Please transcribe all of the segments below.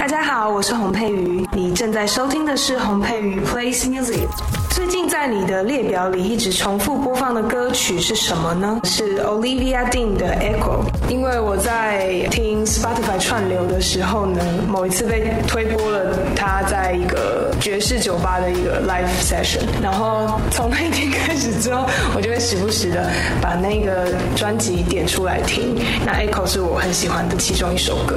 大家好，我是洪佩瑜，你正在收听的是洪佩瑜 Plays Music。最近在你的列表里一直重复播放的歌曲是什么呢？是 Olivia Dean 的 Echo。因为我在听 Spotify 串流的时候呢，某一次被推播了他在一个爵士酒吧的一个 live session，然后从那一天开始之后，我就会时不时的把那个专辑点出来听。那 Echo 是我很喜欢的其中一首歌。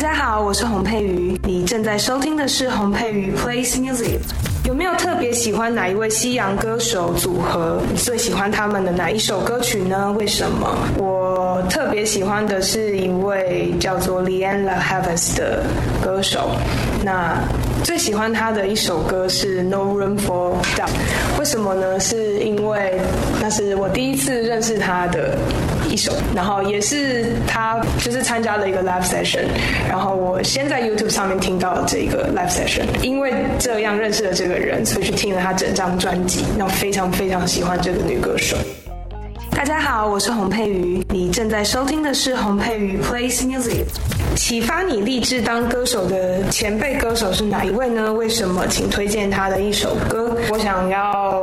大家好，我是洪佩瑜，你正在收听的是洪佩瑜 Plays Music。有没有特别喜欢哪一位西洋歌手组合？你最喜欢他们的哪一首歌曲呢？为什么？我特别喜欢的是一位叫做 Leanna Havens 的歌手。那最喜欢他的一首歌是 No Room for Doubt。为什么呢？是因为那是我第一次认识他的一首，然后也是他就是参加了一个 live session，然后我先在 YouTube 上面听到了这个 live session，因为这样认识了这个人，所以去听了他整张专辑，然后非常非常喜欢这个女歌手。大家好，我是洪佩瑜，你正在收听的是洪佩瑜 Plays Music。启发你立志当歌手的前辈歌手是哪一位呢？为什么？请推荐他的一首歌。我想要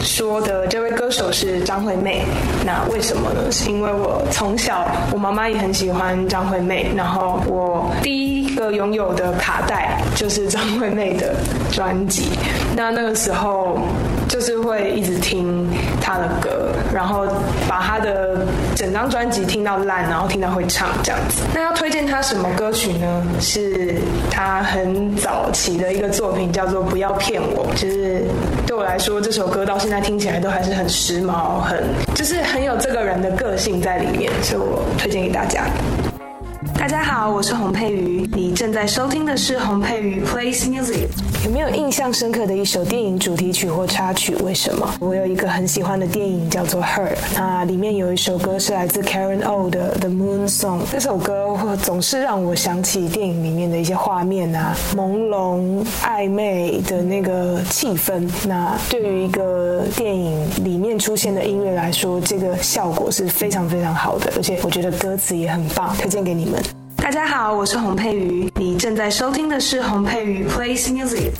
说的这位歌手是张惠妹。那为什么呢？是因为我从小，我妈妈也很喜欢张惠妹，然后我第一个拥有的卡带就是张惠妹的专辑。那那个时候就是会一直听她的歌，然后把他的整张专辑听到烂，然后听到会唱这样子。那要推荐他什么歌曲呢？是他很早期的一个作品，叫做《不要骗我》。就是对我来说，这首歌到现在听起来都还是很时髦，很就是很有这个人的个性在里面，所以我推荐给大家。大家好，我是洪佩瑜，你正在收听的是洪佩瑜 Plays Music。有没有印象深刻的一首电影主题曲或插曲？为什么？我有一个很喜欢的电影叫做《Her》，那里面有一首歌是来自 Karen O 的《The Moon Song》。这首歌总是让我想起电影里面的一些画面啊，朦胧暧昧的那个气氛。那对于一个电影里面出现的音乐来说，这个效果是非常非常好的，而且我觉得歌词也很棒，推荐给你们。大家好，我是洪佩瑜，你正在收听的是洪佩瑜 Plays Music。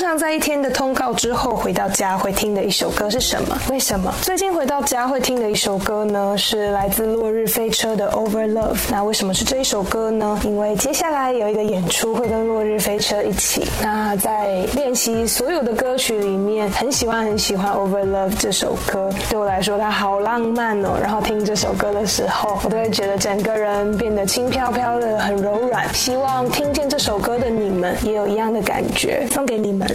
通常在一天的通告之后回到家会听的一首歌是什么？为什么？最近回到家会听的一首歌呢？是来自落日飞车的 Over Love。那为什么是这一首歌呢？因为接下来有一个演出会跟落日飞车一起。那在练习所有的歌曲里面，很喜欢很喜欢 Over Love 这首歌。对我来说，它好浪漫哦。然后听这首歌的时候，我都会觉得整个人变得轻飘飘的，很柔软。希望听见这首歌的你们也有一样的感觉，送给你。们。